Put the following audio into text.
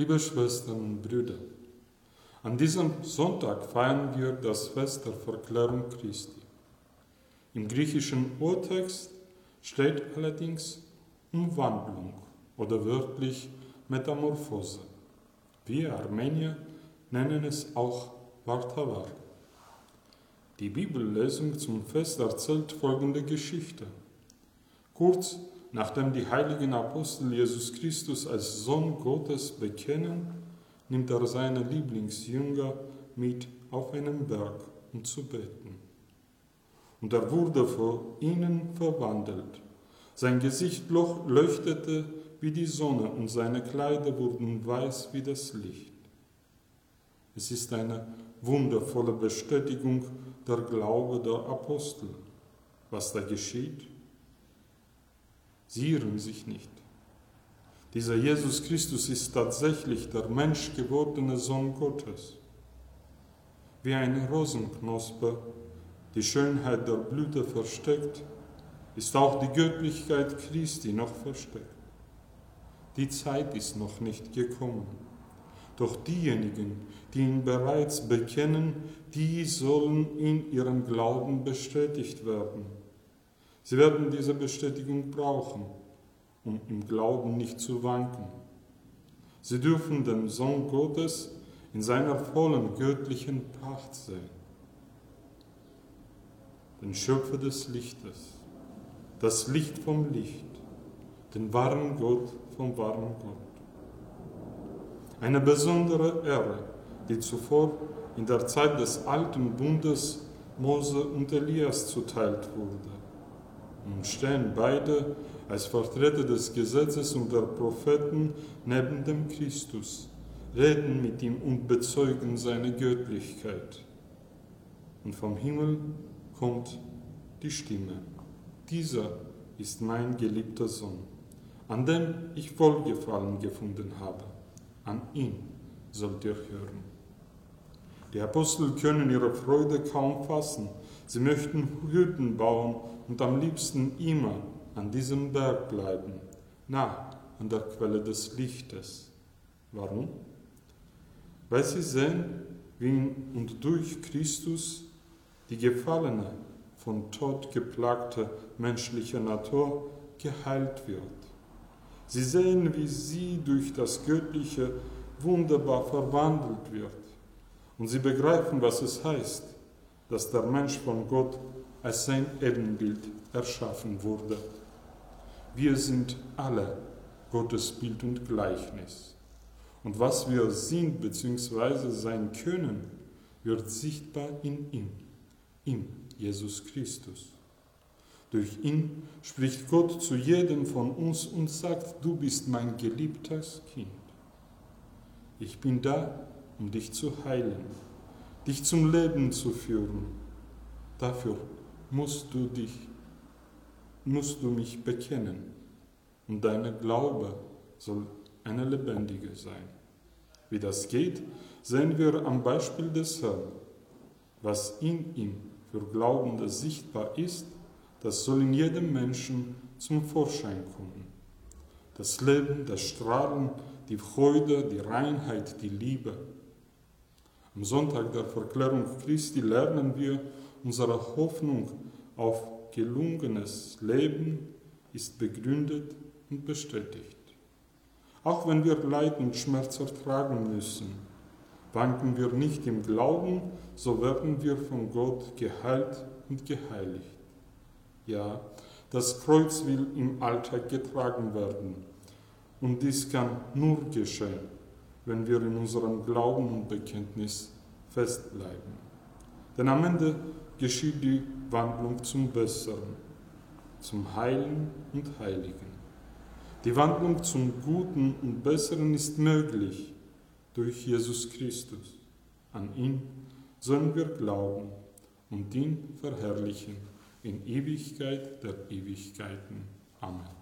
Liebe Schwestern und Brüder, an diesem Sonntag feiern wir das Fest der Verklärung Christi. Im griechischen Urtext steht allerdings Umwandlung oder wörtlich Metamorphose. Wir Armenier nennen es auch Vartavar. Die Bibellesung zum Fest erzählt folgende Geschichte. Kurz nachdem die heiligen Apostel Jesus Christus als Sohn Gottes bekennen, nimmt er seine Lieblingsjünger mit auf einen Berg, um zu beten. Und er wurde vor ihnen verwandelt. Sein Gesicht leuchtete wie die Sonne und seine Kleider wurden weiß wie das Licht. Es ist eine wundervolle Bestätigung der Glaube der Apostel. Was da geschieht? Sie irren sich nicht. Dieser Jesus Christus ist tatsächlich der menschgewordene Sohn Gottes. Wie eine Rosenknospe die Schönheit der Blüte versteckt, ist auch die Göttlichkeit Christi noch versteckt. Die Zeit ist noch nicht gekommen. Doch diejenigen, die ihn bereits bekennen, die sollen in ihrem Glauben bestätigt werden. Sie werden diese Bestätigung brauchen, um im Glauben nicht zu wanken. Sie dürfen den Sohn Gottes in seiner vollen göttlichen Pracht sehen. Den Schöpfer des Lichtes, das Licht vom Licht, den wahren Gott vom wahren Gott. Eine besondere Ehre, die zuvor in der Zeit des alten Bundes Mose und Elias zuteilt wurde. Und stehen beide als Vertreter des Gesetzes und der Propheten neben dem Christus, reden mit ihm und bezeugen seine Göttlichkeit. Und vom Himmel kommt die Stimme. Dieser ist mein geliebter Sohn, an dem ich Wohlgefallen gefunden habe an ihn sollt ihr hören. Die Apostel können ihre Freude kaum fassen. Sie möchten Hütten bauen und am liebsten immer an diesem Berg bleiben, nah an der Quelle des Lichtes. Warum? Weil sie sehen, wie in und durch Christus die gefallene, von Tod geplagte menschliche Natur geheilt wird. Sie sehen, wie sie durch das Göttliche wunderbar verwandelt wird. Und sie begreifen, was es heißt, dass der Mensch von Gott als sein Ebenbild erschaffen wurde. Wir sind alle Gottes Bild und Gleichnis. Und was wir sind bzw. sein können, wird sichtbar in ihm, in Jesus Christus. Durch ihn spricht Gott zu jedem von uns und sagt, du bist mein geliebtes Kind. Ich bin da, um dich zu heilen, dich zum Leben zu führen. Dafür musst du dich, musst du mich bekennen und deine Glaube soll eine lebendige sein. Wie das geht, sehen wir am Beispiel des Herrn. Was in ihm für Glaubende sichtbar ist, das soll in jedem Menschen zum Vorschein kommen. Das Leben, das Strahlen, die Freude, die Reinheit, die Liebe. Am Sonntag der Verklärung Christi lernen wir, unsere Hoffnung auf gelungenes Leben ist begründet und bestätigt. Auch wenn wir Leid und Schmerz ertragen müssen, wanken wir nicht im Glauben, so werden wir von Gott geheilt und geheiligt. Ja, das Kreuz will im Alltag getragen werden. Und dies kann nur geschehen, wenn wir in unserem Glauben und Bekenntnis festbleiben. Denn am Ende geschieht die Wandlung zum Besseren, zum Heilen und Heiligen. Die Wandlung zum Guten und Besseren ist möglich durch Jesus Christus. An ihn sollen wir glauben und ihn verherrlichen in Ewigkeit der Ewigkeiten. Amen.